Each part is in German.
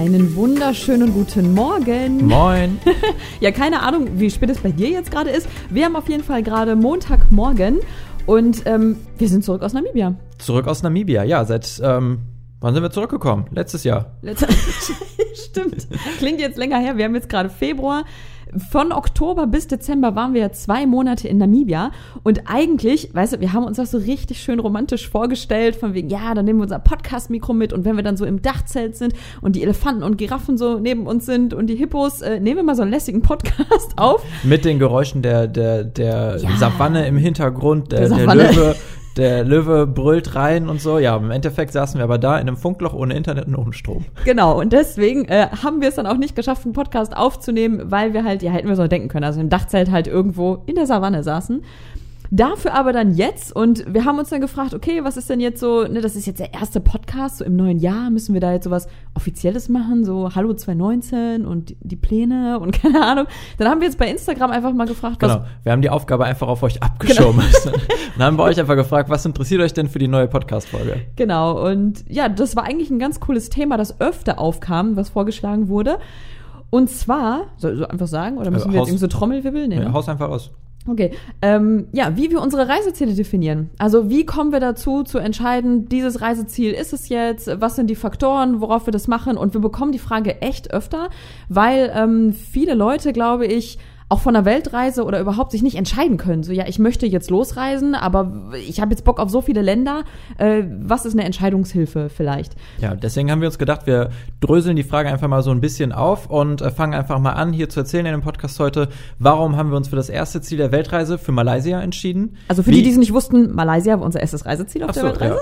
Einen wunderschönen guten Morgen. Moin. ja, keine Ahnung, wie spät es bei dir jetzt gerade ist. Wir haben auf jeden Fall gerade Montagmorgen und ähm, wir sind zurück aus Namibia. Zurück aus Namibia, ja, seit, ähm, wann sind wir zurückgekommen? Letztes Jahr. Letzte Stimmt. Klingt jetzt länger her. Wir haben jetzt gerade Februar. Von Oktober bis Dezember waren wir zwei Monate in Namibia und eigentlich, weißt du, wir haben uns das so richtig schön romantisch vorgestellt, von wegen, ja, dann nehmen wir unser Podcast-Mikro mit und wenn wir dann so im Dachzelt sind und die Elefanten und Giraffen so neben uns sind und die Hippos, äh, nehmen wir mal so einen lässigen Podcast auf. Mit den Geräuschen der, der, der Ja. Savanne im Hintergrund, der, Der der. Löwe. Der Löwe brüllt rein und so. Ja, im Endeffekt saßen wir aber da in einem Funkloch ohne Internet und ohne Strom. Genau, und deswegen äh, haben wir es dann auch nicht geschafft, einen Podcast aufzunehmen, weil wir halt, ja, hätten wir so denken können, also im Dachzelt halt irgendwo in der Savanne saßen. Dafür aber dann jetzt und wir haben uns dann gefragt, okay, was ist denn jetzt so, ne, das ist jetzt der erste Podcast, so im neuen Jahr müssen wir da jetzt sowas Offizielles machen, so Hallo 2019 und die- Pläne und keine Ahnung. Dann haben wir jetzt bei Instagram einfach mal gefragt, was Genau. Wir haben die Aufgabe einfach auf euch abgeschoben. und haben bei euch einfach gefragt, was interessiert euch denn für die neue Podcast-Folge? Genau, und ja, das war eigentlich ein ganz cooles Thema, das öfter aufkam, was vorgeschlagen wurde. Und zwar, soll ich so einfach sagen, oder müssen Äh, wir jetzt irgendwie so Trommelwirbeln? Nee, Ja, ne? haus einfach aus. Okay, ähm, ja, wie wir unsere Reiseziele definieren. Also wie kommen wir dazu zu entscheiden, dieses Reiseziel ist es jetzt, was sind die Faktoren, worauf wir das machen und wir bekommen die Frage echt öfter, weil ähm, viele Leute, glaube ich, auch von einer Weltreise oder überhaupt sich nicht entscheiden können. So, ja, ich möchte jetzt losreisen, aber ich habe jetzt Bock auf so viele Länder. Äh, was ist eine Entscheidungshilfe vielleicht? Ja, deswegen haben wir uns gedacht, wir dröseln die Frage einfach mal so ein bisschen auf und äh, fangen einfach mal an, hier zu erzählen in dem Podcast heute, warum haben wir uns für das erste Ziel der Weltreise für Malaysia entschieden? Also für Wie- die, die es nicht wussten, Malaysia war unser erstes Reiseziel auf Ach der so, Weltreise. ja.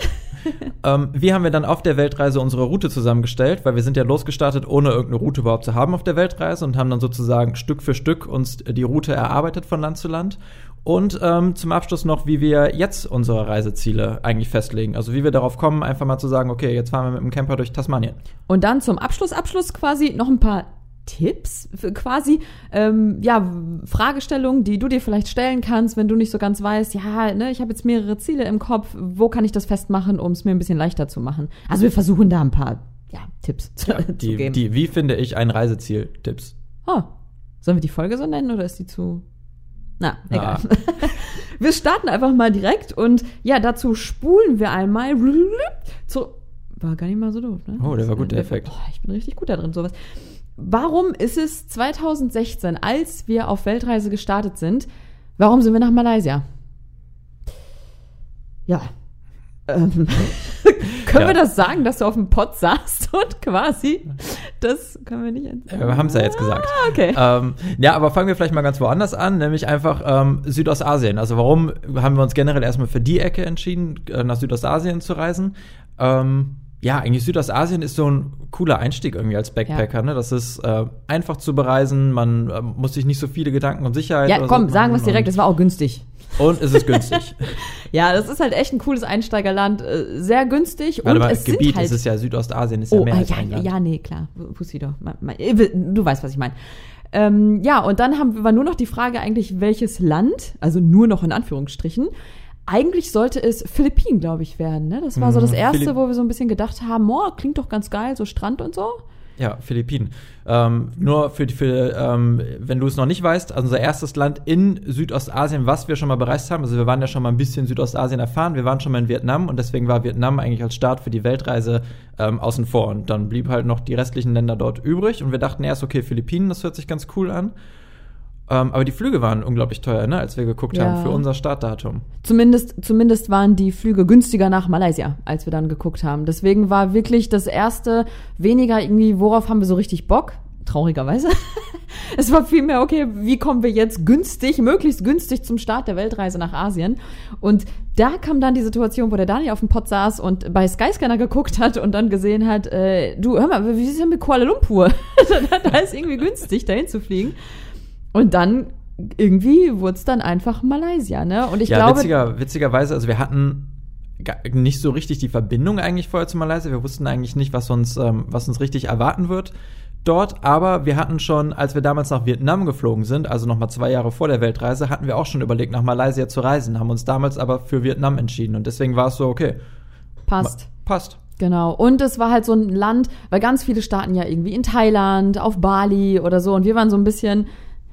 Ähm, wie haben wir dann auf der Weltreise unsere Route zusammengestellt? Weil wir sind ja losgestartet, ohne irgendeine Route überhaupt zu haben auf der Weltreise und haben dann sozusagen Stück für Stück uns die Route erarbeitet von Land zu Land. Und ähm, zum Abschluss noch, wie wir jetzt unsere Reiseziele eigentlich festlegen. Also wie wir darauf kommen, einfach mal zu sagen, okay, jetzt fahren wir mit dem Camper durch Tasmanien. Und dann zum Abschluss, Abschluss quasi noch ein paar Tipps, quasi, ähm, ja, Fragestellungen, die du dir vielleicht stellen kannst, wenn du nicht so ganz weißt, ja, ne, ich habe jetzt mehrere Ziele im Kopf, wo kann ich das festmachen, um es mir ein bisschen leichter zu machen. Also wir versuchen da ein paar, ja, Tipps zu, Die, geben. die, wie finde ich ein Reiseziel? Tipps. Oh, sollen wir die Folge so nennen oder ist die zu... Na, egal. Ah. Wir starten einfach mal direkt und ja, dazu spulen wir einmal zu. War gar nicht mal so doof, ne? Oh, der war gut, der Effekt. Oh, ich bin richtig gut da drin, sowas. Warum ist es 2016, als wir auf Weltreise gestartet sind, warum sind wir nach Malaysia? Ja. Ähm, können Ja. wir das sagen, dass du auf dem Pott saßt und quasi das können wir nicht. Ja, wir haben es ja jetzt gesagt. Ah, okay. Ähm, ja, aber fangen wir vielleicht mal ganz woanders an, nämlich einfach ähm, Südostasien. Also warum haben wir uns generell erstmal für die Ecke entschieden, äh, nach Südostasien zu reisen? Ähm, ja, eigentlich Südostasien ist so ein cooler Einstieg irgendwie als Backpacker. Ne? Das ist äh, einfach zu bereisen, man äh, muss sich nicht so viele Gedanken um Sicherheit Ja, komm, so sagen wir es direkt, es war auch günstig. Und, es ist günstig. Ja, das ist halt echt ein cooles Einsteigerland, äh, sehr günstig Warte und mal, es Gebiet sind halt ist es ja, Südostasien ist ja Oh, mehr ah, als ja, ein Land. ja, nee, klar. Ma- ma- Du weißt, was ich meine. Ähm, ja, und dann haben, war nur noch die Frage eigentlich, welches Land, also nur noch in Anführungsstrichen, eigentlich sollte es Philippinen, glaube ich, werden. Ne? Das war so das Mhm, Erste, Philipp- wo wir so ein bisschen gedacht haben, oh, klingt doch ganz geil, so Strand und so. Ja, Philippinen. Ähm, nur für, die- für ähm, wenn du es noch nicht weißt, also unser erstes Land in Südostasien, was wir schon mal bereist haben. Also wir waren ja schon mal ein bisschen Südostasien erfahren. Wir waren schon mal in Vietnam und deswegen war Vietnam eigentlich als Start für die Weltreise ähm, außen vor. Und dann blieb halt noch die restlichen Länder dort übrig. Und wir dachten erst, okay, Philippinen, das hört sich ganz cool an. Ähm, aber die Flüge waren unglaublich teuer, ne, als wir geguckt Ja. haben für unser Startdatum. Zumindest, zumindest waren die Flüge günstiger nach Malaysia, als wir dann geguckt haben. Deswegen war wirklich das erste weniger irgendwie, worauf haben wir so richtig Bock? Traurigerweise. es war vielmehr, okay, wie kommen wir jetzt günstig, möglichst günstig zum Start der Weltreise nach Asien? Und da kam dann die Situation, wo der Daniel auf dem Pott saß und bei Skyscanner geguckt hat und dann gesehen hat, äh, du, hör mal, wie ist es denn mit Kuala Lumpur? da ist irgendwie günstig, dahin zu fliegen. Und dann irgendwie wurde es dann einfach Malaysia, ne? Und ich ja, glaube, witziger, witzigerweise, also wir hatten nicht so richtig die Verbindung eigentlich vorher zu Malaysia. Wir wussten eigentlich nicht, was uns, ähm, was uns richtig erwarten wird dort. Aber wir hatten schon, als wir damals nach Vietnam geflogen sind, also noch mal zwei Jahre vor der Weltreise, hatten wir auch schon überlegt, nach Malaysia zu reisen, haben uns damals aber für Vietnam entschieden. Und deswegen war es so, okay, passt. passt. Genau. Und es war halt so ein Land, weil ganz viele starten ja irgendwie in Thailand, auf Bali oder so. Und wir waren so ein bisschen,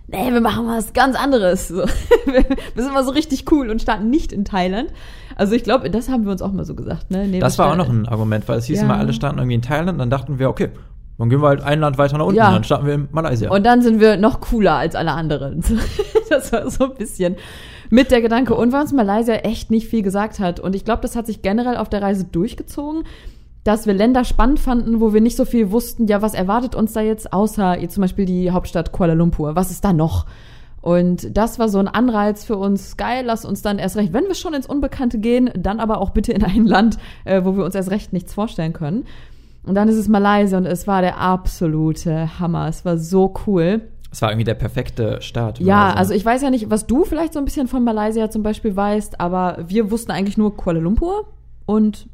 nee, wir machen was ganz anderes. So. Wir sind mal so richtig cool und starten nicht in Thailand. Also ich glaube, das haben wir uns auch mal so gesagt. Ne? Nee, das war auch noch ein Argument, weil es hieß Ja. immer, alle starten irgendwie in Thailand. Dann dachten wir, okay, dann gehen wir halt ein Land weiter nach unten. Ja. Dann starten wir in Malaysia. Und dann sind wir noch cooler als alle anderen. Das war so ein bisschen mit der Gedanke. Und weil uns Malaysia echt nicht viel gesagt hat. Und ich glaube, das hat sich generell auf der Reise durchgezogen, dass wir Länder spannend fanden, wo wir nicht so viel wussten, ja, was erwartet uns da jetzt, außer jetzt zum Beispiel die Hauptstadt Kuala Lumpur. Was ist da noch? Und das war so ein Anreiz für uns. Geil, lass uns dann erst recht, wenn wir schon ins Unbekannte gehen, dann aber auch bitte in ein Land, äh, wo wir uns erst recht nichts vorstellen können. Und dann ist es Malaysia und es war der absolute Hammer. Es war so cool. es war irgendwie der perfekte Start. Ja, also ich weiß ja nicht, was du vielleicht so ein bisschen von Malaysia zum Beispiel weißt, aber wir wussten eigentlich nur Kuala Lumpur und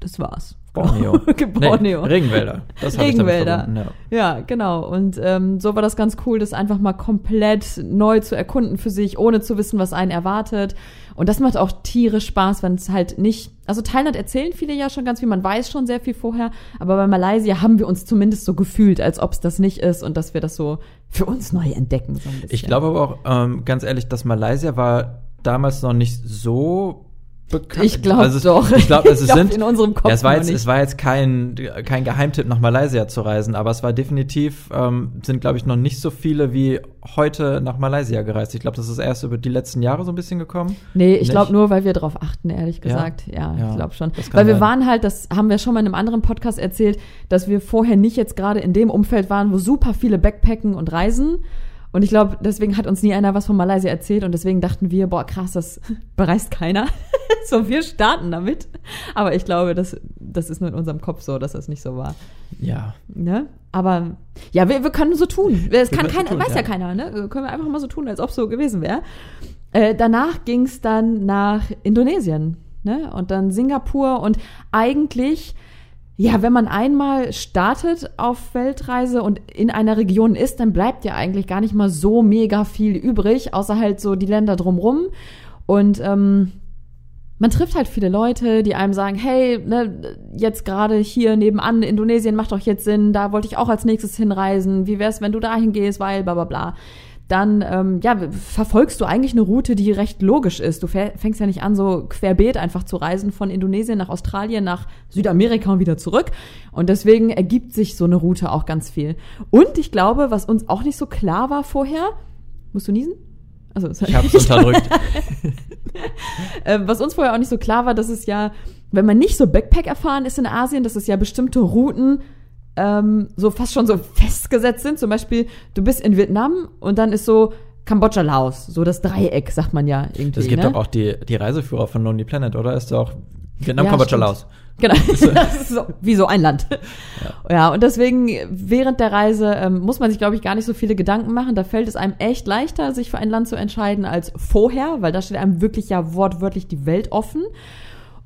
das war's. Borneo. Borneo. Nee, Regenwälder. Das Regenwälder. ja. Ja, genau. Und ähm, so war das ganz cool, das einfach mal komplett neu zu erkunden für sich, ohne zu wissen, was einen erwartet. Und das macht auch tierisch Spaß, wenn es halt nicht. Also Thailand erzählen viele ja schon ganz viel, man weiß schon sehr viel vorher, aber bei Malaysia haben wir uns zumindest so gefühlt, als ob es das nicht ist und dass wir das so für uns neu entdecken. So. Ich glaube aber auch, ähm, ganz ehrlich, dass Malaysia war damals noch nicht so bekannt. Ich glaube also, es- doch. Ich glaube, also es glaub, sind. in unserem Kopf ja, es war jetzt, es war jetzt kein, kein Geheimtipp, nach Malaysia zu reisen, aber es war definitiv, ähm, sind, glaube ich, noch nicht so viele wie heute nach Malaysia gereist. Ich glaube, das ist erst über die letzten Jahre so ein bisschen gekommen. Nee, ich glaube nur, weil wir drauf achten, ehrlich Ja? gesagt. Ja, Ja, ich glaube schon. Weil wir sein. waren halt, das haben wir schon mal in einem anderen Podcast erzählt, dass wir vorher nicht jetzt gerade in dem Umfeld waren, wo super viele Backpacken und Reisen. Und ich glaube, deswegen hat uns nie einer was von Malaysia erzählt und deswegen dachten wir, boah, krass, das bereist keiner. so, wir starten damit. Aber ich glaube, das, das ist nur in unserem Kopf so, dass das nicht so war. Ja. Ne? Aber ja, wir, wir können so tun. Es kann so keiner, tun, weiß ja. ja. keiner, ne? Können wir einfach mal so tun, als ob so gewesen wäre. Äh, danach ging es dann nach Indonesien, ne? Und dann Singapur und eigentlich, ja, wenn man einmal startet auf Weltreise und in einer Region ist, dann bleibt ja eigentlich gar nicht mal so mega viel übrig, außer halt so die Länder drumrum. Und ähm, man trifft halt viele Leute, die einem sagen, hey, ne, jetzt gerade hier nebenan, Indonesien macht doch jetzt Sinn, da wollte ich auch als nächstes hinreisen, wie wär's, wenn du dahin gehst, weil bla bla bla. Dann ähm, ja, verfolgst du eigentlich eine Route, die recht logisch ist. Du fängst ja nicht an, so querbeet einfach zu reisen von Indonesien nach Australien, nach Südamerika und wieder zurück. Und deswegen ergibt sich so eine Route auch ganz viel. Und ich glaube, was uns auch nicht so klar war vorher, musst du niesen? Also, Ich habe es unterdrückt. äh, was uns vorher auch nicht so klar war, dass es ja, wenn man nicht so Backpack erfahren ist in Asien, dass es ja bestimmte Routen ähm, so fast schon so festgesetzt sind. Zum Beispiel, du bist in Vietnam und dann ist so Kambodscha, Laos, so das Dreieck, sagt man ja irgendwie. Es gibt ne? doch auch die, die Reiseführer von Lonely Planet, oder? Ist doch Vietnam, Ja, Kambodscha, stimmt. Laos. Genau, das ist so, wie so ein Land. Ja. und deswegen während der Reise ähm, muss man sich, glaube ich, gar nicht so viele Gedanken machen. Da fällt es einem echt leichter, sich für ein Land zu entscheiden als vorher, weil da steht einem wirklich ja wortwörtlich die Welt offen.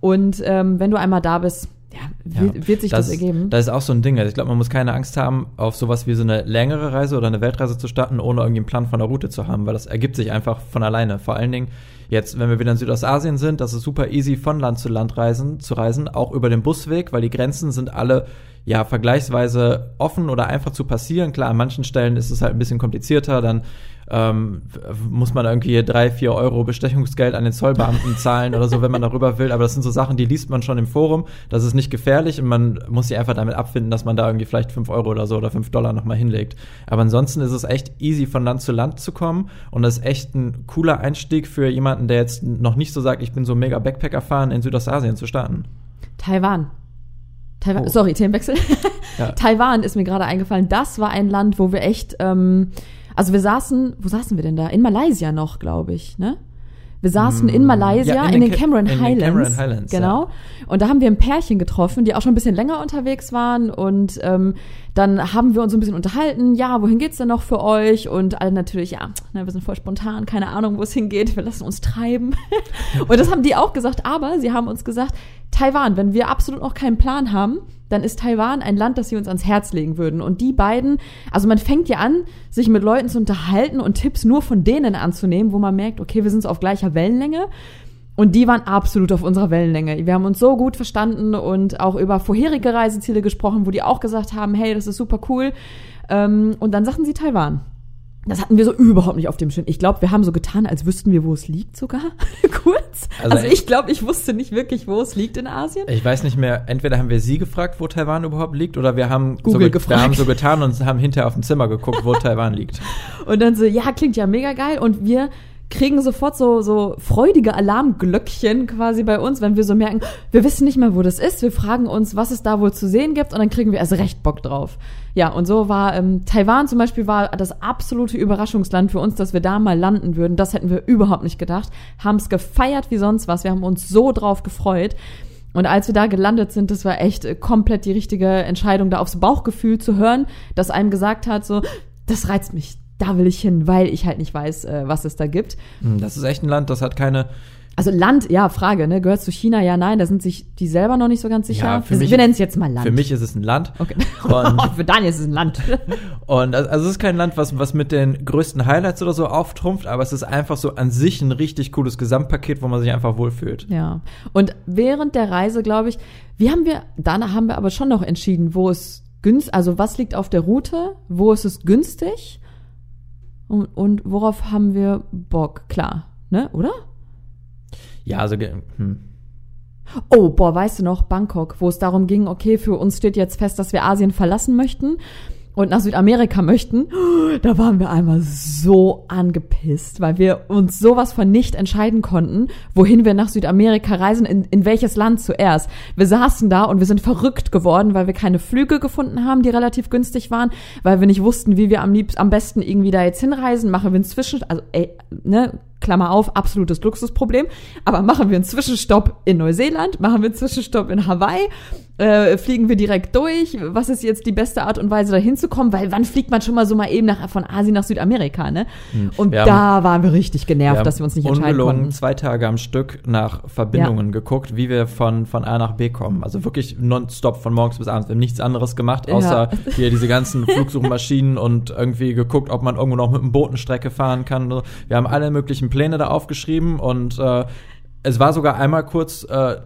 Und ähm, wenn du einmal da bist, ja, wird, Ja. wird sich das, ist- ergeben. Das ist auch so ein Ding. Also ich glaube, man muss keine Angst haben, auf sowas wie so eine längere Reise oder eine Weltreise zu starten, ohne irgendwie einen Plan von der Route zu haben, weil das ergibt sich einfach von alleine. Vor allen Dingen jetzt, wenn wir wieder in Südostasien sind, das ist super easy von Land zu Land reisen, zu reisen, auch über den Busweg, weil die Grenzen sind alle ja vergleichsweise offen oder einfach zu passieren. Klar, an manchen Stellen ist es halt ein bisschen komplizierter, dann ähm, muss man irgendwie drei, vier Euro Bestechungsgeld an den Zollbeamten zahlen oder so, wenn man darüber will. Aber das sind so Sachen, die liest man schon im Forum. Das ist nicht gefährlich und man muss sich einfach damit abfinden, dass man da irgendwie vielleicht fünf Euro oder so oder fünf Dollar nochmal hinlegt. Aber ansonsten ist es echt easy, von Land zu Land zu kommen und das ist echt ein cooler Einstieg für jemanden, der jetzt noch nicht so sagt, ich bin so mega Backpack erfahren, in Südostasien zu starten. Taiwan. Taiwan, Oh. sorry, Themenwechsel. Ja. Taiwan ist mir gerade eingefallen. Das war ein Land, wo wir echt, ähm, also wir saßen, wo saßen wir denn da? In Malaysia noch, glaube ich, ne? Wir saßen in Malaysia, Mm, ja, in, in den, den Ca- Cameron in den Highlands. Cameron Highlands, Genau. Und da haben wir ein Pärchen getroffen, die auch schon ein bisschen länger unterwegs waren. Und ähm, dann haben wir uns so ein bisschen unterhalten. Ja, wohin geht's denn noch für euch? Und alle natürlich, ja, na, wir sind voll spontan, keine Ahnung, wo es hingeht. Wir lassen uns treiben. und das haben die auch gesagt. Aber sie haben uns gesagt, Taiwan, wenn wir absolut noch keinen Plan haben, dann ist Taiwan ein Land, das sie uns ans Herz legen würden. Und die beiden, also man fängt ja an, sich mit Leuten zu unterhalten und Tipps nur von denen anzunehmen, wo man merkt, okay, wir sind auf gleicher Wellenlänge. Und die waren absolut auf unserer Wellenlänge. Wir haben uns so gut verstanden und auch über vorherige Reiseziele gesprochen, wo die auch gesagt haben, hey, das ist super cool. Ähm, und dann sagten sie Taiwan. Das hatten wir so überhaupt nicht auf dem Schirm. Ich glaube, wir haben so getan, als wüssten wir, wo es liegt sogar. Kurz. Also Also, ich glaube, ich wusste nicht wirklich, wo es liegt in Asien. Ich weiß nicht mehr, entweder haben wir sie gefragt, wo Taiwan überhaupt liegt, oder wir haben, so, Google ge- gefragt. wir haben so getan und haben hinterher auf dem Zimmer geguckt, wo Taiwan liegt. Und dann so, ja, klingt ja mega geil. Und wir kriegen sofort so, so freudige Alarmglöckchen quasi bei uns, wenn wir so merken, wir wissen nicht mal, wo das ist. Wir fragen uns, was es da wohl zu sehen gibt und dann kriegen wir erst recht Bock drauf. Ja, und so war ähm, Taiwan zum Beispiel war das absolute Überraschungsland für uns, dass wir da mal landen würden. Das hätten wir überhaupt nicht gedacht. Haben es gefeiert wie sonst was. Wir haben uns so drauf gefreut. Und als wir da gelandet sind, das war echt äh, komplett die richtige Entscheidung, da aufs Bauchgefühl zu hören, das einem gesagt hat, so, das reizt mich, da will ich hin, weil ich halt nicht weiß, äh, was es da gibt. Hm, Das ist echt ein Land, das hat keine, Also Land, ja, Frage, ne? Gehört zu China? Ja, nein, da sind sich die selber noch nicht so ganz sicher. Ja, für wir mich- wir nennen es jetzt mal Land. für mich ist es ein Land. Okay. Und- für Daniel ist es ein Land. Und also also es ist kein Land, was, was mit den größten Highlights oder so auftrumpft, aber es ist einfach so an sich ein richtig cooles Gesamtpaket, wo man sich einfach wohlfühlt. ja. Und während der Reise, glaube ich, wie haben wir, danach haben wir aber schon noch entschieden, wo es günstig, also was liegt auf der Route, wo ist es günstig und, und worauf haben wir Bock, klar, ne, oder? Ja, also hm. Oh, boah, weißt du noch, Bangkok, wo es darum ging, okay, für uns steht jetzt fest, dass wir Asien verlassen möchten und nach Südamerika möchten. Da waren wir einmal so angepisst, weil wir uns sowas von nicht entscheiden konnten, wohin wir nach Südamerika reisen, in, in welches Land zuerst. Wir saßen da und wir sind verrückt geworden, weil wir keine Flüge gefunden haben, die relativ günstig waren, weil wir nicht wussten, wie wir am liebsten, am besten irgendwie da jetzt hinreisen. Machen wir einen Zwischen, also, ey, ne, Klammer auf, absolutes Luxusproblem. Aber machen wir einen Zwischenstopp in Neuseeland, machen wir einen Zwischenstopp in Hawaii, äh, fliegen wir direkt durch. Was ist jetzt die beste Art und Weise, da hinzukommen? Weil wann fliegt man schon mal so mal eben nach, von Asien nach Südamerika, ne? Und Hm. Wir da waren wir richtig genervt, haben dass wir uns nicht entscheiden konnten. zwei Tage am Stück nach Verbindungen geguckt, wie wir von, von A nach B kommen. Also wirklich nonstop von morgens bis abends. Wir haben nichts anderes gemacht, Ja. außer hier diese ganzen Flugsuchmaschinen und irgendwie geguckt, ob man irgendwo noch mit einem Botenstrecke fahren kann. Wir haben alle möglichen Pläne da aufgeschrieben und äh, es war sogar einmal kurz äh,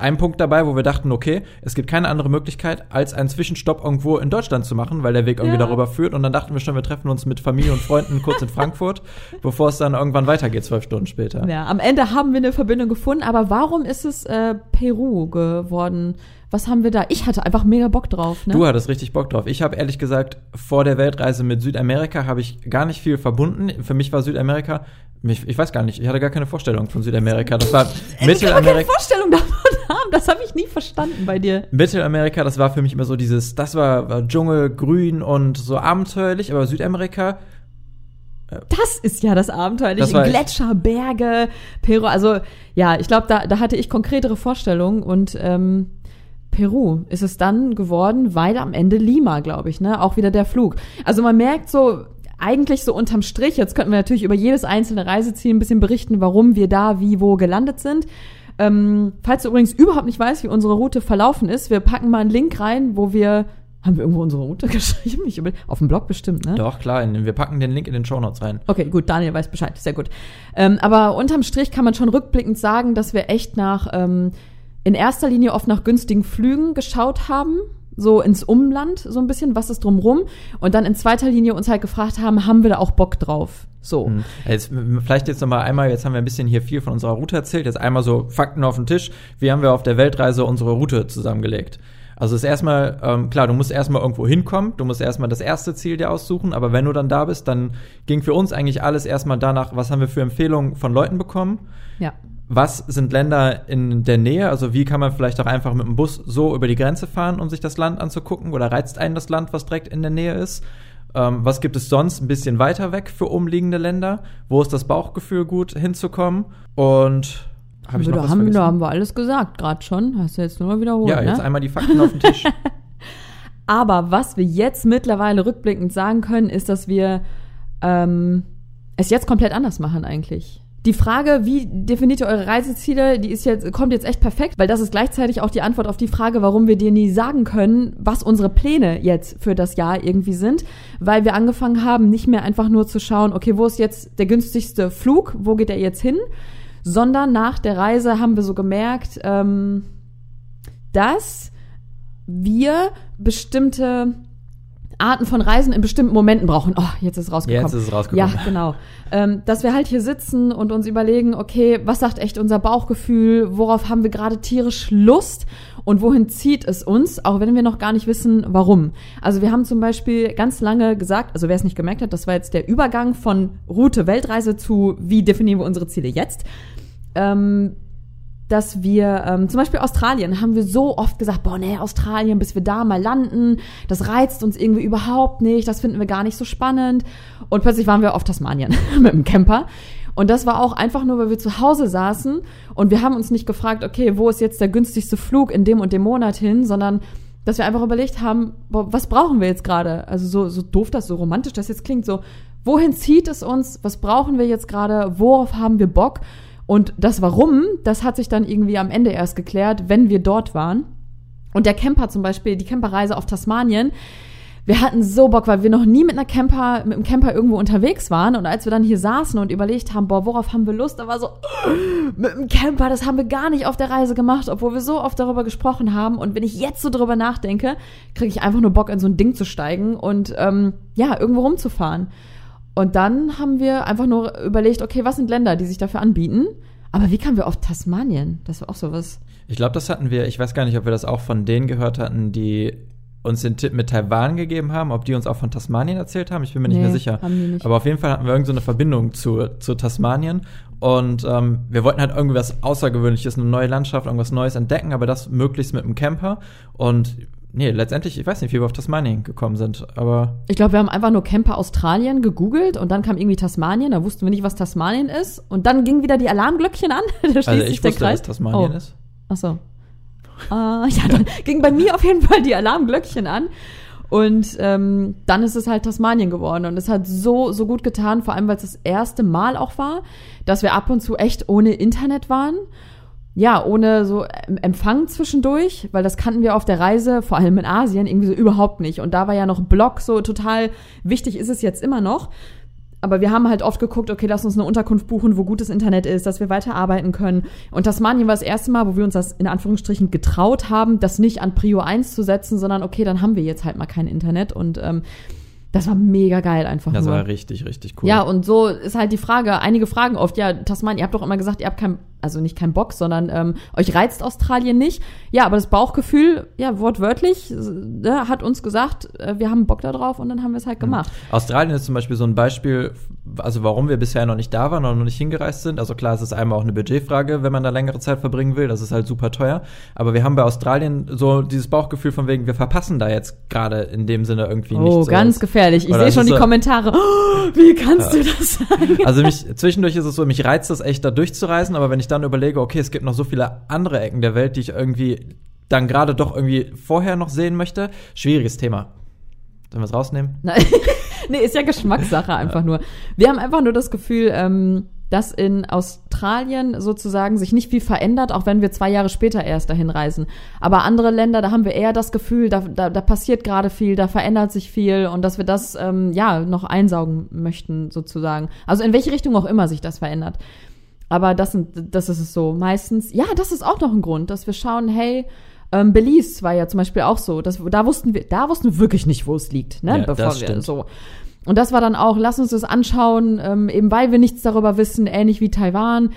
ein Punkt dabei, wo wir dachten, okay, es gibt keine andere Möglichkeit, als einen Zwischenstopp irgendwo in Deutschland zu machen, weil der Weg irgendwie Ja. darüber führt. Und dann dachten wir schon, wir treffen uns mit Familie und Freunden kurz in Frankfurt, bevor es dann irgendwann weitergeht, zwölf Stunden später. Ja, am Ende haben wir eine Verbindung gefunden, aber warum ist es äh, Peru geworden? Was haben wir da? Ich hatte einfach mega Bock drauf, ne? Du hattest richtig Bock drauf. Ich habe ehrlich gesagt, vor der Weltreise mit Südamerika habe ich gar nicht viel verbunden. Für mich war Südamerika, mich, ich weiß gar nicht, ich hatte gar keine Vorstellung von Südamerika. Das war ich kann keine Mittelamerika. Vorstellung davon. Das habe ich nie verstanden bei dir. Mittelamerika, das war für mich immer so dieses, das war, war Dschungel, grün und so abenteuerlich, aber Südamerika, Das ist ja das Abenteuerliche. Das. Gletscher, Berge, Peru. Also ja, ich glaube, da, da hatte ich konkretere Vorstellungen und ähm, Peru ist es dann geworden, weil am Ende Lima, glaube ich, ne? Auch wieder der Flug. Also man merkt so, eigentlich so unterm Strich, jetzt könnten wir natürlich über jedes einzelne Reiseziel ein bisschen berichten, warum wir da, wie, wo gelandet sind. Ähm, falls du übrigens überhaupt nicht weißt, wie unsere Route verlaufen ist, wir packen mal einen Link rein, wo wir haben wir irgendwo unsere Route geschrieben? Ich über, auf dem Blog bestimmt, ne? doch klar, wir packen den Link in den Shownotes rein. Okay, gut, Daniel weiß Bescheid, sehr gut. Ähm, aber unterm Strich kann man schon rückblickend sagen, dass wir echt nach, ähm, in erster Linie oft nach günstigen Flügen geschaut haben, so ins Umland, so ein bisschen, was ist drumrum. Und dann in zweiter Linie uns halt gefragt haben, haben wir da auch Bock drauf? So. Hm. Jetzt, vielleicht jetzt noch mal einmal, jetzt haben wir ein bisschen hier viel von unserer Route erzählt, jetzt einmal so Fakten auf den Tisch. Wie haben wir auf der Weltreise unsere Route zusammengelegt? Also es ist erstmal, ähm, klar, du musst erstmal irgendwo hinkommen, du musst erstmal das erste Ziel dir aussuchen, aber wenn du dann da bist, dann ging für uns eigentlich alles erstmal danach, was haben wir für Empfehlungen von Leuten bekommen, Ja. Was sind Länder in der Nähe, also wie kann man vielleicht auch einfach mit dem Bus so über die Grenze fahren, um sich das Land anzugucken, oder reizt einen das Land, was direkt in der Nähe ist? Ähm, was gibt es sonst ein bisschen weiter weg für umliegende Länder? Wo ist das Bauchgefühl gut hinzukommen? Und habe ich noch was haben, vergessen? da haben wir alles gesagt, gerade schon. Hast du jetzt nur mal wiederholt, ja, ne? jetzt einmal die Fakten auf den Tisch. Aber was wir jetzt mittlerweile rückblickend sagen können, ist, dass wir ähm, es jetzt komplett anders machen eigentlich. Die Frage, wie definiert ihr eure Reiseziele, die ist jetzt, kommt jetzt echt perfekt, weil das ist gleichzeitig auch die Antwort auf die Frage, warum wir dir nie sagen können, was unsere Pläne jetzt für das Jahr irgendwie sind, weil wir angefangen haben, nicht mehr einfach nur zu schauen, okay, wo ist jetzt der günstigste Flug, wo geht er jetzt hin, sondern nach der Reise haben wir so gemerkt, ähm, dass wir bestimmte Arten von Reisen in bestimmten Momenten brauchen. Oh, jetzt ist es rausgekommen. Jetzt ist es rausgekommen. Ja, genau. Ähm, dass wir halt hier sitzen und uns überlegen, okay, was sagt echt unser Bauchgefühl? Worauf haben wir gerade tierisch Lust? Und wohin zieht es uns? Auch wenn wir noch gar nicht wissen, warum. Also wir haben zum Beispiel ganz lange gesagt, also wer es nicht gemerkt hat, das war jetzt der Übergang von Route Weltreise zu, wie definieren wir unsere Ziele jetzt? Ähm, dass wir ähm, zum Beispiel Australien haben wir so oft gesagt, boah, nee, Australien, bis wir da mal landen, das reizt uns irgendwie überhaupt nicht, das finden wir gar nicht so spannend. Und plötzlich waren wir auf Tasmanien mit dem Camper. Und das war auch einfach nur, weil wir zu Hause saßen und wir haben uns nicht gefragt, okay, wo ist jetzt der günstigste Flug in dem und dem Monat hin, sondern dass wir einfach überlegt haben, boah, was brauchen wir jetzt gerade? Also so, so doof das, so romantisch das jetzt klingt, so, wohin zieht es uns? Was brauchen wir jetzt gerade? Worauf haben wir Bock? Und das Warum, das hat sich dann irgendwie am Ende erst geklärt, wenn wir dort waren. Und der Camper zum Beispiel, die Camperreise auf Tasmanien, wir hatten so Bock, weil wir noch nie mit einer Camper, mit einem Camper irgendwo unterwegs waren. Und als wir dann hier saßen und überlegt haben, boah, worauf haben wir Lust, da war so, mit einem Camper, das haben wir gar nicht auf der Reise gemacht, obwohl wir so oft darüber gesprochen haben. Und wenn ich jetzt so drüber nachdenke, kriege ich einfach nur Bock, in so ein Ding zu steigen und ähm, ja, irgendwo rumzufahren. Und dann haben wir einfach nur überlegt, okay, was sind Länder, die sich dafür anbieten? Aber wie kamen wir auf Tasmanien? Das war auch sowas. Ich glaube, das hatten wir, ich weiß gar nicht, ob wir das auch von denen gehört hatten, die uns den Tipp mit Taiwan gegeben haben, ob die uns auch von Tasmanien erzählt haben, ich bin mir nicht Nee, mehr sicher. nicht. Aber auf jeden Fall hatten wir irgendeine so eine Verbindung zu, zu Tasmanien und ähm, wir wollten halt irgendwas Außergewöhnliches, eine neue Landschaft, irgendwas Neues entdecken, aber das möglichst mit einem Camper und nee, letztendlich, ich weiß nicht, wie wir auf Tasmanien gekommen sind, aber Ich glaube, wir haben einfach nur Camper Australien gegoogelt und dann kam irgendwie Tasmanien, da wussten wir nicht, was Tasmanien ist. Und dann gingen wieder die Alarmglöckchen an. da also ich wusste, Kreis. Tasmanien oh. ist. Ach so. Äh, ja, dann ging bei mir auf jeden Fall die Alarmglöckchen an. Und ähm, dann ist es halt Tasmanien geworden. Und es hat so, so gut getan, vor allem weil es das erste Mal auch war, dass wir ab und zu echt ohne Internet waren. Ja, ohne so em- Empfang zwischendurch, weil das kannten wir auf der Reise, vor allem in Asien, irgendwie so überhaupt nicht. Und da war ja noch Blog so total wichtig, ist es jetzt immer noch. Aber wir haben halt oft geguckt, okay, lass uns eine Unterkunft buchen, wo gutes Internet ist, dass wir weiter arbeiten können. Und Tasmanien war das erste Mal, wo wir uns das in Anführungsstrichen getraut haben, das nicht an Prio 1 zu setzen, sondern okay, dann haben wir jetzt halt mal kein Internet. Und ähm, das war mega geil einfach Das nur. war richtig, richtig cool. Ja, und so ist halt die Frage, einige fragen oft, ja, Tasmanien, ihr habt doch immer gesagt, ihr habt kein, also nicht keinen Bock, sondern ähm, euch reizt Australien nicht. Ja, aber das Bauchgefühl, ja, wortwörtlich, äh, hat uns gesagt, äh, wir haben Bock da drauf und dann haben wir es halt gemacht. Australien ist zum Beispiel so ein Beispiel, also warum wir bisher noch nicht da waren oder noch nicht hingereist sind. Also klar, es ist einmal auch eine Budgetfrage, wenn man da längere Zeit verbringen will. Das ist halt super teuer. Aber wir haben bei Australien so dieses Bauchgefühl von wegen, wir verpassen da jetzt gerade in dem Sinne irgendwie Oh, nichts. ganz Oder- gefährlich. Ich sehe schon die so- Kommentare. Oh, wie kannst du das sagen? Also mich, zwischendurch ist es so, mich reizt es echt, da durchzureisen, aber wenn ich dann überlege, okay, es gibt noch so viele andere Ecken der Welt, die ich irgendwie dann gerade doch irgendwie vorher noch sehen möchte, schwieriges Thema. Sollen wir es rausnehmen? Nein. nee, ist ja Geschmackssache einfach nur. Wir haben einfach nur das Gefühl, ähm, dass in Australien sozusagen sich nicht viel verändert, auch wenn wir zwei Jahre später erst dahin reisen. Aber andere Länder, da haben wir eher das Gefühl, da, da, da passiert gerade viel, da verändert sich viel und dass wir das ähm, ja noch einsaugen möchten sozusagen. Also in welche Richtung auch immer sich das verändert. Aber das, sind, das ist es so. Meistens, ja, das ist auch noch ein Grund, dass wir schauen, hey, ähm, Belize war ja zum Beispiel auch so. Das, da wussten wir, da wussten wir wirklich nicht, wo es liegt, ne? Ja, Bevor das wir stimmt. so. Und das war dann auch, lass uns das anschauen, ähm, eben weil wir nichts darüber wissen, ähnlich wie Taiwan.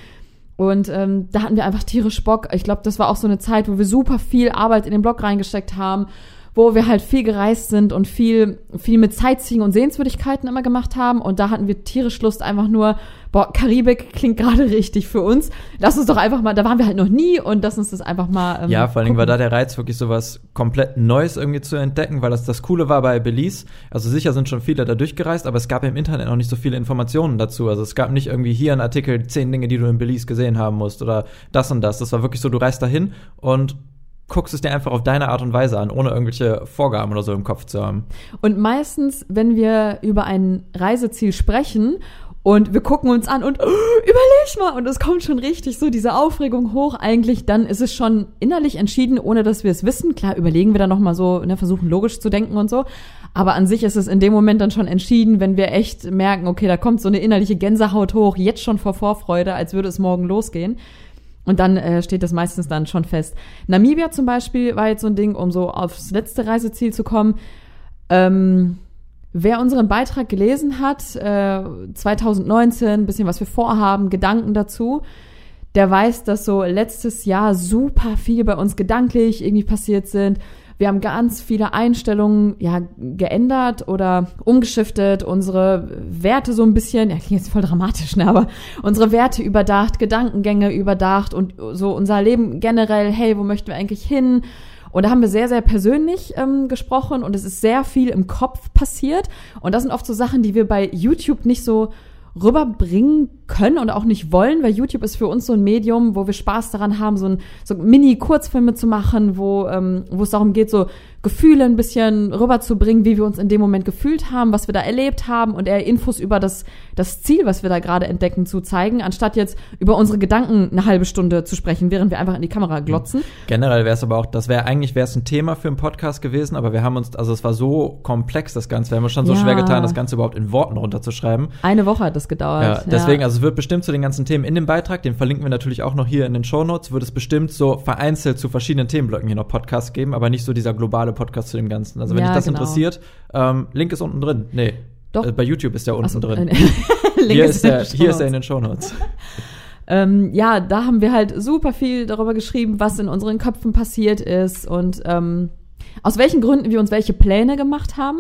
Und ähm, da hatten wir einfach tierisch Bock. Ich glaube, das war auch so eine Zeit, wo wir super viel Arbeit in den Blog reingesteckt haben, wo wir halt viel gereist sind und viel, viel mit Sightseeing und Sehenswürdigkeiten immer gemacht haben. Und da hatten wir tierisch Lust, einfach nur, boah, Karibik klingt gerade richtig für uns. Lass uns doch einfach mal, da waren wir halt noch nie und lass uns das einfach mal. Ähm, Ja, vor allen Dingen war da der Reiz, wirklich sowas komplett Neues irgendwie zu entdecken, weil das das Coole war bei Belize. Also sicher sind schon viele da durchgereist, aber es gab im Internet noch nicht so viele Informationen dazu. Also es gab nicht irgendwie hier ein Artikel, zehn Dinge, die du in Belize gesehen haben musst oder das und das. Das war wirklich so, du reist dahin und guckst es dir einfach auf deine Art und Weise an, ohne irgendwelche Vorgaben oder so im Kopf zu haben. Und meistens, wenn wir über ein Reiseziel sprechen Und wir gucken uns an und oh, überleg mal. Und es kommt schon richtig so diese Aufregung hoch. Eigentlich dann ist es schon innerlich entschieden, ohne dass wir es wissen. Klar, überlegen wir dann noch mal so, ne, versuchen logisch zu denken und so. Aber an sich ist es in dem Moment dann schon entschieden, wenn wir echt merken, okay, da kommt so eine innerliche Gänsehaut hoch, jetzt schon vor Vorfreude, als würde es morgen losgehen. Und dann äh, steht das meistens dann schon fest. Namibia zum Beispiel war jetzt so ein Ding, um so aufs letzte Reiseziel zu kommen. Ähm, wer unseren Beitrag gelesen hat, äh, 2019, bisschen was wir vorhaben, Gedanken dazu, der weiß, dass so letztes Jahr super viel bei uns gedanklich irgendwie passiert sind wir haben ganz viele Einstellungen ja geändert oder umgeschiftet, unsere Werte so ein bisschen, ja, klingt jetzt voll dramatisch, ne, aber unsere Werte überdacht, Gedankengänge überdacht und so unser Leben generell, hey, wo möchten wir eigentlich hin? Und da haben wir sehr, sehr persönlich ähm, gesprochen und es ist sehr viel im Kopf passiert. Und das sind oft so Sachen, die wir bei YouTube nicht so rüberbringen können und auch nicht wollen, weil YouTube ist für uns so ein Medium, wo wir Spaß daran haben, so, ein, so Mini-Kurzfilme zu machen, wo, ähm, wo es darum geht, so Gefühle ein bisschen rüberzubringen, wie wir uns in dem Moment gefühlt haben, was wir da erlebt haben und eher Infos über das, das Ziel, was wir da gerade entdecken, zu zeigen, anstatt jetzt über unsere Gedanken eine halbe Stunde zu sprechen, während wir einfach in die Kamera glotzen. Generell wäre es aber auch, das wäre eigentlich wäre es ein Thema für einen Podcast gewesen, aber wir haben uns, also es war so komplex, das Ganze, wir haben uns schon so ja. schwer getan, das Ganze überhaupt in Worten runterzuschreiben. Eine Woche hat das gedauert. Ja, deswegen, ja. also es wird bestimmt zu den ganzen Themen in dem Beitrag, den verlinken wir natürlich auch noch hier in den Show Notes, wird es bestimmt so vereinzelt zu verschiedenen Themenblöcken hier noch Podcasts geben, aber nicht so dieser globale Podcast zu dem Ganzen. Also wenn ja, dich das genau. interessiert, ähm, Link ist unten drin. Nee. Doch. Äh, bei YouTube ist der unten so, drin. Äh, hier, ist der, hier ist er in den Shownotes. ähm, ja, da haben wir halt super viel darüber geschrieben, was in unseren Köpfen passiert ist und ähm, aus welchen Gründen wir uns welche Pläne gemacht haben.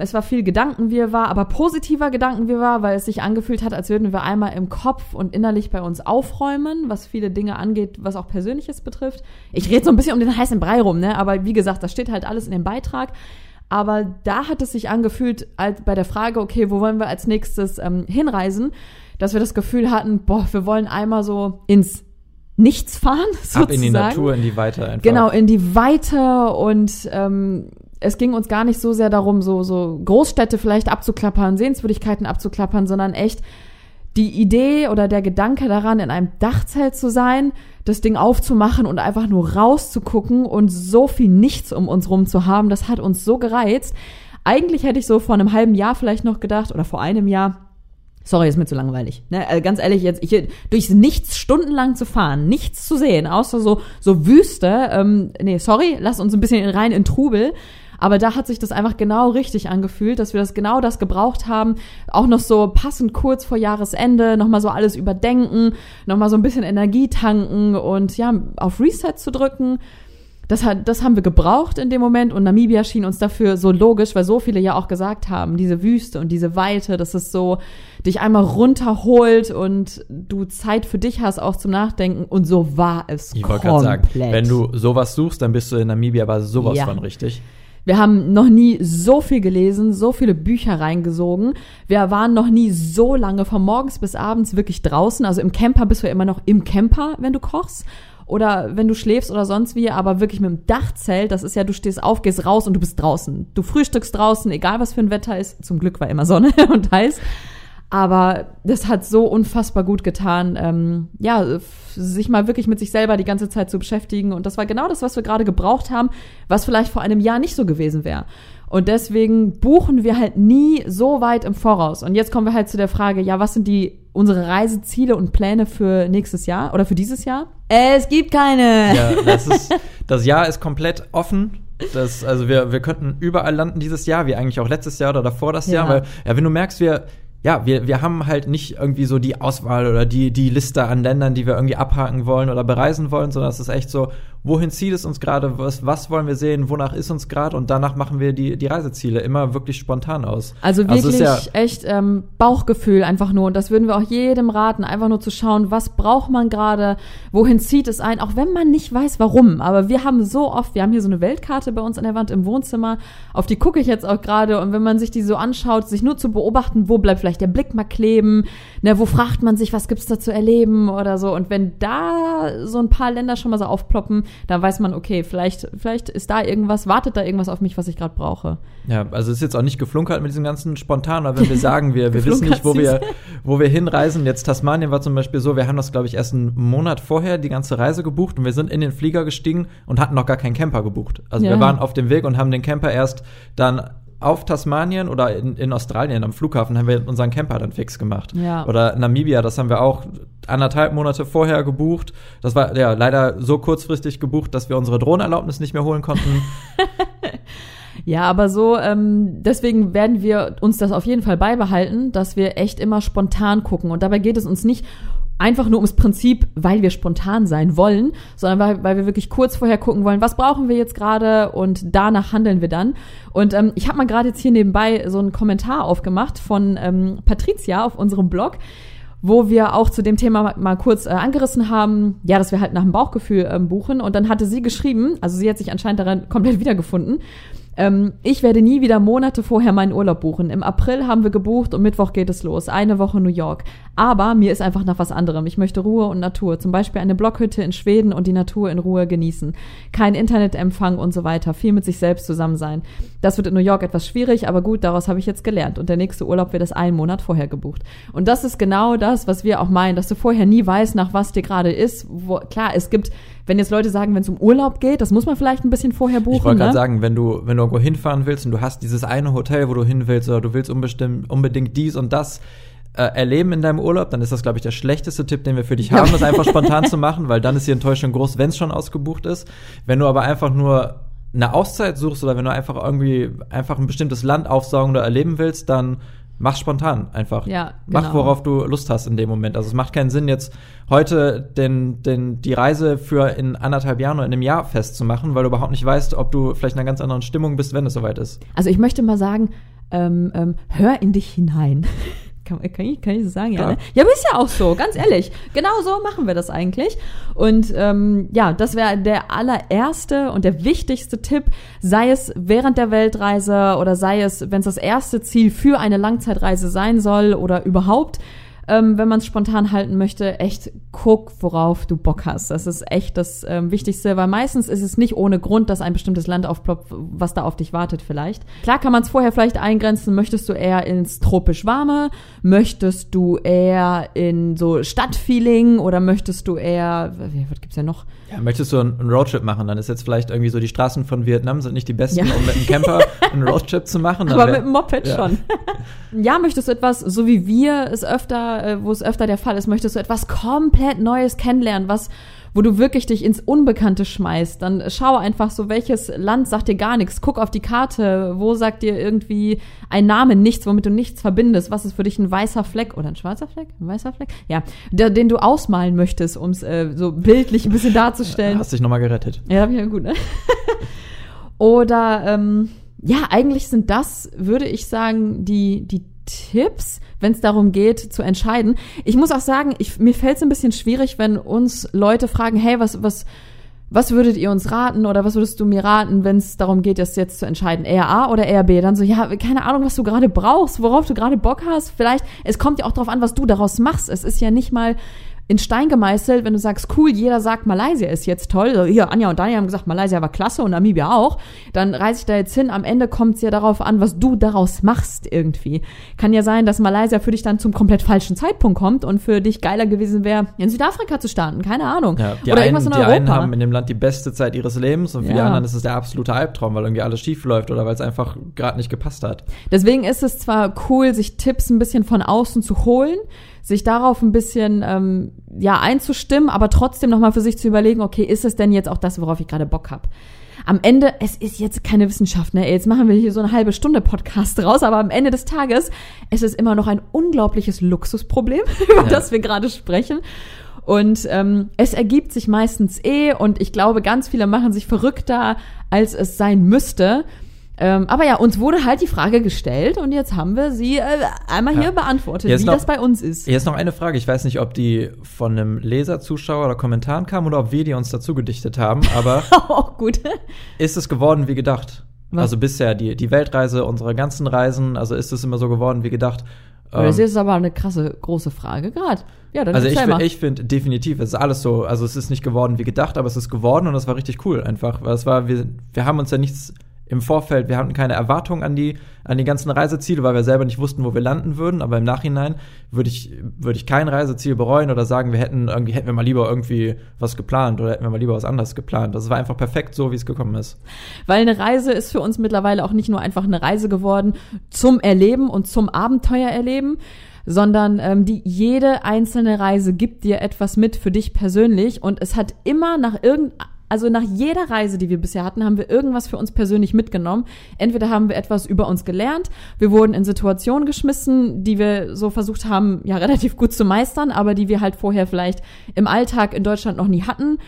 Es war viel Gedankenwirrwarr, aber positiver Gedankenwirrwarr, weil es sich angefühlt hat, als würden wir einmal im Kopf und innerlich bei uns aufräumen, was viele Dinge angeht, was auch Persönliches betrifft. Ich rede so ein bisschen um den heißen Brei rum, ne? Aber wie gesagt, das steht halt alles in dem Beitrag. Aber da hat es sich angefühlt, als bei der Frage, okay, wo wollen wir als nächstes ähm, hinreisen, dass wir das Gefühl hatten, boah, wir wollen einmal so ins Nichts fahren, sozusagen. Ab in die Natur, in die Weite einfach. Genau, in die Weite und ähm, es ging uns gar nicht so sehr darum, so, so Großstädte vielleicht abzuklappern, Sehenswürdigkeiten abzuklappern, sondern echt die Idee oder der Gedanke daran, in einem Dachzelt zu sein, das Ding aufzumachen und einfach nur rauszugucken und so viel nichts um uns rum zu haben, das hat uns so gereizt. Eigentlich hätte ich so vor einem halben Jahr vielleicht noch gedacht oder vor einem Jahr, Sorry, ist mir zu langweilig. Ne? Also ganz ehrlich, jetzt ich, durchs Nichts stundenlang zu fahren, nichts zu sehen, außer so so Wüste. Ähm, nee, sorry, lass uns ein bisschen rein in Trubel. Aber da hat sich das einfach genau richtig angefühlt, dass wir das genau das gebraucht haben. Auch noch so passend kurz vor Jahresende, nochmal so alles überdenken, nochmal so ein bisschen Energie tanken und ja, auf Reset zu drücken. Das, hat, das haben wir gebraucht in dem Moment und Namibia schien uns dafür so logisch, weil so viele ja auch gesagt haben, diese Wüste und diese Weite, dass es so dich einmal runterholt und du Zeit für dich hast auch zum Nachdenken und so war es Ich wollte gerade sagen, wenn du sowas suchst, dann bist du in Namibia aber sowas ja. von richtig. Wir haben noch nie so viel gelesen, so viele Bücher reingesogen. Wir waren noch nie so lange von morgens bis abends wirklich draußen. Also im Camper bist du ja immer noch im Camper, wenn du kochst oder wenn du schläfst oder sonst wie, aber wirklich mit dem Dachzelt, das ist ja, du stehst auf, gehst raus und du bist draußen. Du frühstückst draußen, egal was für ein Wetter ist. Zum Glück war immer Sonne und heiß. Aber das hat so unfassbar gut getan, ähm, ja, sich mal wirklich mit sich selber die ganze Zeit zu beschäftigen. Und das war genau das, was wir gerade gebraucht haben, was vielleicht vor einem Jahr nicht so gewesen wäre. Und deswegen buchen wir halt nie so weit im Voraus. Und jetzt kommen wir halt zu der Frage, ja, was sind die unsere Reiseziele und Pläne für nächstes Jahr oder für dieses Jahr? Es gibt keine. Ja, das ist das Jahr ist komplett offen. Das, also wir, wir könnten überall landen dieses Jahr, wie eigentlich auch letztes Jahr oder davor das ja. Jahr, weil ja, wenn du merkst, wir ja, wir, wir haben halt nicht irgendwie so die Auswahl oder die, die Liste an Ländern, die wir irgendwie abhaken wollen oder bereisen wollen, sondern es ist echt so, wohin zieht es uns gerade, was, was wollen wir sehen, wonach ist uns gerade und danach machen wir die, die Reiseziele immer wirklich spontan aus. Also, also wirklich also ja echt ähm, Bauchgefühl einfach nur und das würden wir auch jedem raten, einfach nur zu schauen, was braucht man gerade, wohin zieht es ein, auch wenn man nicht weiß, warum. Aber wir haben so oft, wir haben hier so eine Weltkarte bei uns an der Wand im Wohnzimmer, auf die gucke ich jetzt auch gerade und wenn man sich die so anschaut, sich nur zu beobachten, wo bleibt vielleicht der Blick mal kleben, ne, wo fragt man sich, was gibt's da zu erleben oder so und wenn da so ein paar Länder schon mal so aufploppen, dann weiß man, okay, vielleicht, vielleicht ist da irgendwas, wartet da irgendwas auf mich, was ich gerade brauche. Ja, also es ist jetzt auch nicht geflunkert mit diesem ganzen spontan, aber wenn wir sagen, wir, wir wissen nicht, wo wir, wo wir hinreisen. Jetzt Tasmanien war zum Beispiel so, wir haben das, glaube ich, erst einen Monat vorher die ganze Reise gebucht und wir sind in den Flieger gestiegen und hatten noch gar keinen Camper gebucht. Also Ja. wir waren auf dem Weg und haben den Camper erst dann auf Tasmanien oder in, in Australien am Flughafen haben wir unseren Camper dann fix gemacht. Ja. Oder Namibia, das haben wir auch anderthalb Monate vorher gebucht. Das war ja leider so kurzfristig gebucht, dass wir unsere Drohnenerlaubnis nicht mehr holen konnten. Ja, aber so, ähm, deswegen werden wir uns das auf jeden Fall beibehalten, dass wir echt immer spontan gucken. Und dabei geht es uns nicht einfach nur ums Prinzip, weil wir spontan sein wollen, sondern weil, weil wir wirklich kurz vorher gucken wollen, was brauchen wir jetzt gerade und danach handeln wir dann. Und ähm, ich habe mal gerade jetzt hier nebenbei so einen Kommentar aufgemacht von ähm, Patricia auf unserem Blog wo wir auch zu dem Thema mal, kurz äh, angerissen haben, ja, dass wir halt nach dem Bauchgefühl ähm, buchen. Und dann hatte sie geschrieben, also sie hat sich anscheinend daran komplett wiedergefunden. Ähm, ich werde nie wieder Monate vorher meinen Urlaub buchen. Im April haben wir gebucht und Mittwoch geht es los. Eine Woche New York. Aber mir ist einfach nach was anderem. Ich möchte Ruhe und Natur. Zum Beispiel eine Blockhütte in Schweden und die Natur in Ruhe genießen. Kein Internetempfang und so weiter. Viel mit sich selbst zusammen sein. Das wird in New York etwas schwierig, aber gut, daraus habe ich jetzt gelernt. Und der nächste Urlaub wird es einen Monat vorher gebucht. Und das ist genau das, was wir auch meinen, dass du vorher nie weißt, nach was dir gerade ist. Wo, klar, es gibt, wenn jetzt Leute sagen, wenn es um Urlaub geht, das muss man vielleicht ein bisschen vorher buchen. Ich wollte gerade ne? sagen, wenn du, wenn du irgendwo hinfahren willst und du hast dieses eine Hotel, wo du hin willst, oder du willst unbestimmt, unbedingt dies und das äh, erleben in deinem Urlaub, dann ist das, glaube ich, der schlechteste Tipp, den wir für dich haben, das einfach spontan zu machen, weil dann ist die Enttäuschung groß, wenn es schon ausgebucht ist. Wenn du aber einfach nur eine Auszeit suchst oder wenn du einfach irgendwie einfach ein bestimmtes Land aufsaugen oder erleben willst, dann mach spontan einfach. Ja, Mach, genau. worauf du Lust hast in dem Moment. Also es macht keinen Sinn, jetzt heute den, den, die Reise für in anderthalb Jahren oder in einem Jahr festzumachen, weil du überhaupt nicht weißt, ob du vielleicht in einer ganz anderen Stimmung bist, wenn es soweit ist. Also ich möchte mal sagen, ähm, ähm, hör in dich hinein. Kann, kann, ich, kann ich das sagen? Ja, Klar. ne? ja, aber ist ja auch so, ganz ehrlich. Genau so machen wir das eigentlich. Und ähm, ja, das wäre der allererste und der wichtigste Tipp, sei es während der Weltreise oder sei es, wenn es das erste Ziel für eine Langzeitreise sein soll oder überhaupt. Ähm, wenn man es spontan halten möchte, echt guck, worauf du Bock hast. Das ist echt das ähm, Wichtigste, weil meistens ist es nicht ohne Grund, dass ein bestimmtes Land aufploppt, was da auf dich wartet vielleicht. Klar kann man es vorher vielleicht eingrenzen, möchtest du eher ins tropisch warme, möchtest du eher in so Stadtfeeling oder möchtest du eher, was gibt's ja noch? Ja, möchtest du einen Roadtrip machen, dann ist jetzt vielleicht irgendwie so, die Straßen von Vietnam sind nicht die besten, Ja. um mit einem Camper einen Roadtrip zu machen. Aber wär- mit dem Moped ja. schon. ja, möchtest du etwas, so wie wir es öfter, äh, wo es öfter der Fall ist, möchtest du etwas komplett Neues kennenlernen, was, wo du wirklich dich ins Unbekannte schmeißt, dann schau einfach so, welches Land sagt dir gar nichts. Guck auf die Karte, wo sagt dir irgendwie ein Name nichts, womit du nichts verbindest. Was ist für dich ein weißer Fleck oder ein schwarzer Fleck? Ein weißer Fleck? Ja, der, den du ausmalen möchtest, um es äh, so bildlich ein bisschen darzustellen. Hast dich nochmal gerettet. Ja, ja gut, ne? Oder ähm, ja, eigentlich sind das, würde ich sagen, die, die Tipps, wenn es darum geht, zu entscheiden. Ich muss auch sagen, ich, mir fällt es ein bisschen schwierig, wenn uns Leute fragen, hey, was, was, was würdet ihr uns raten oder was würdest du mir raten, wenn es darum geht, das jetzt zu entscheiden? Eher A oder eher B? Dann so, ja, keine Ahnung, was du gerade brauchst, worauf du gerade Bock hast. Vielleicht, es kommt ja auch darauf an, was du daraus machst. Es ist ja nicht mal in Stein gemeißelt, wenn du sagst, cool, jeder sagt, Malaysia ist jetzt toll. So, hier, Anja und Daniel haben gesagt, Malaysia war klasse und Namibia auch. Dann reise ich da jetzt hin. Am Ende kommt es ja darauf an, was du daraus machst irgendwie. Kann ja sein, dass Malaysia für dich dann zum komplett falschen Zeitpunkt kommt und für dich geiler gewesen wäre, in Südafrika zu starten. Keine Ahnung. Ja, die, Oder einen, irgendwas in die Europa. einen haben in dem Land die beste Zeit ihres Lebens und für die Ja. anderen ist es der absolute Albtraum, weil irgendwie alles schief läuft oder weil es einfach gerade nicht gepasst hat. Deswegen ist es zwar cool, sich Tipps ein bisschen von außen zu holen, sich darauf ein bisschen ähm, ja einzustimmen, aber trotzdem nochmal für sich zu überlegen, okay, ist es denn jetzt auch das, worauf ich gerade Bock habe? Am Ende, es ist jetzt keine Wissenschaft, ne? Jetzt machen wir hier so eine halbe Stunde Podcast raus, aber am Ende des Tages, es ist immer noch ein unglaubliches Luxusproblem, über Ja. das wir gerade sprechen. Und ähm, es ergibt sich meistens eh und ich glaube, ganz viele machen sich verrückter, als es sein müsste. Ähm, aber ja, uns wurde halt die Frage gestellt und jetzt haben wir sie äh, einmal Ja. hier beantwortet, ist wie noch- das bei uns ist. Hier ist noch eine Frage. Ich weiß nicht, ob die von einem Leser, Zuschauer oder Kommentaren kam oder ob wir die uns dazu gedichtet haben, aber Auch gut. ist es geworden wie gedacht? Was? Also bisher die, die Weltreise, unsere ganzen Reisen, also ist es immer so geworden wie gedacht? das Ähm, ist aber eine krasse, große Frage gerade. Ja, dann also ich, mal. ich finde definitiv, es ist alles so, also es ist nicht geworden wie gedacht, aber es ist geworden und es war richtig cool einfach, weil es war, wir, wir haben uns ja nichts im Vorfeld, wir hatten keine Erwartungen an die, an die ganzen Reiseziele, weil wir selber nicht wussten, wo wir landen würden, aber im Nachhinein würde ich, würde ich kein Reiseziel bereuen oder sagen, wir hätten irgendwie, hätten wir mal lieber irgendwie was geplant oder hätten wir mal lieber was anderes geplant. Das war einfach perfekt so, wie es gekommen ist. Weil eine Reise ist für uns mittlerweile auch nicht nur einfach eine Reise geworden zum Erleben und zum Abenteuer erleben, sondern ähm, die jede einzelne Reise gibt dir etwas mit für dich persönlich und es hat immer nach irgend also nach jeder Reise, die wir bisher hatten, haben wir irgendwas für uns persönlich mitgenommen. Entweder haben wir etwas über uns gelernt, wir wurden in Situationen geschmissen, die wir so versucht haben, ja relativ gut zu meistern, aber die wir halt vorher vielleicht im Alltag in Deutschland noch nie hatten.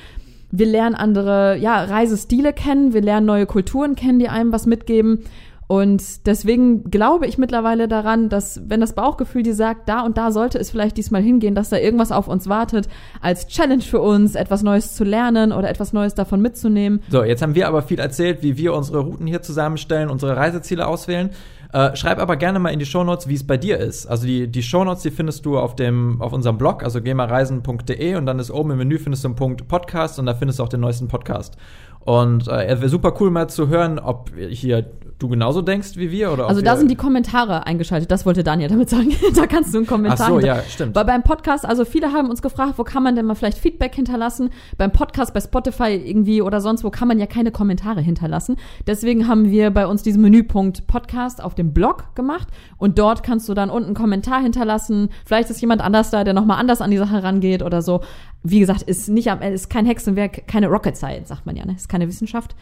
Wir lernen andere, ja, Reisestile kennen, wir lernen neue Kulturen kennen, die einem was mitgeben. Und deswegen glaube ich mittlerweile daran, dass wenn das Bauchgefühl dir sagt, da und da sollte es vielleicht diesmal hingehen, dass da irgendwas auf uns wartet, als Challenge für uns, etwas Neues zu lernen oder etwas Neues davon mitzunehmen. So, jetzt haben wir aber viel erzählt, wie wir unsere Routen hier zusammenstellen, unsere Reiseziele auswählen. Äh, schreib aber gerne mal in die Shownotes, wie es bei dir ist. Also die, die Shownotes, die findest du auf dem, auf unserem Blog, also geh mal reisen.de und dann ist oben im Menü findest du einen Punkt Podcast und da findest du auch den neuesten Podcast. Und äh, es wäre super cool mal zu hören, ob hier du genauso denkst wie wir oder Also da sind die Kommentare eingeschaltet, das wollte Daniel damit sagen. da kannst du einen Kommentar Ach so, hinter- ja, stimmt. Weil beim Podcast, also viele haben uns gefragt, wo kann man denn mal vielleicht Feedback hinterlassen? Beim Podcast, bei Spotify irgendwie oder sonst wo kann man ja keine Kommentare hinterlassen. Deswegen haben wir bei uns diesen Menüpunkt Podcast auf dem Blog gemacht und dort kannst du dann unten einen Kommentar hinterlassen. Vielleicht ist jemand anders da, der nochmal anders an die Sache rangeht oder so. Wie gesagt, ist nicht am ist kein Hexenwerk, keine Rocket Science, sagt man ja, ne? Ist keine Wissenschaft.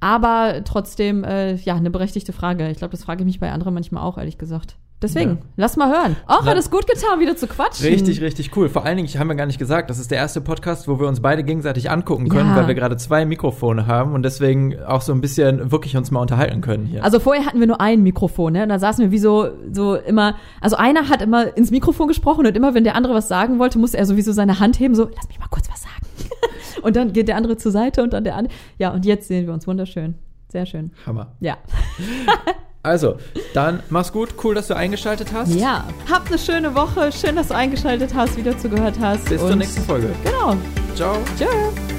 Aber trotzdem, äh, ja, eine berechtigte Frage. Ich glaube, das frage ich mich bei anderen manchmal auch, ehrlich gesagt. Deswegen, Ja. lass mal hören. Auch hat es gut getan, wieder zu quatschen. Richtig, richtig cool. Vor allen Dingen, ich habe mir gar nicht gesagt, das ist der erste Podcast, wo wir uns beide gegenseitig angucken können, Ja. weil wir gerade zwei Mikrofone haben und deswegen auch so ein bisschen wirklich uns mal unterhalten können hier. Also vorher hatten wir nur ein Mikrofon, ne? Und da saßen wir wie so, so immer, also einer hat immer ins Mikrofon gesprochen und immer, wenn der andere was sagen wollte, musste er sowieso seine Hand heben, so, lass mich mal kurz was sagen. und dann geht der andere zur Seite und dann der andere. Ja, und jetzt sehen wir uns wunderschön. Sehr schön. Hammer. Ja. Also, dann mach's gut. Cool, dass du eingeschaltet hast. Ja. Habt eine schöne Woche. Schön, dass du eingeschaltet hast, wieder zugehört hast. Bis zur und nächsten Folge. Genau. Ciao. Tschüss.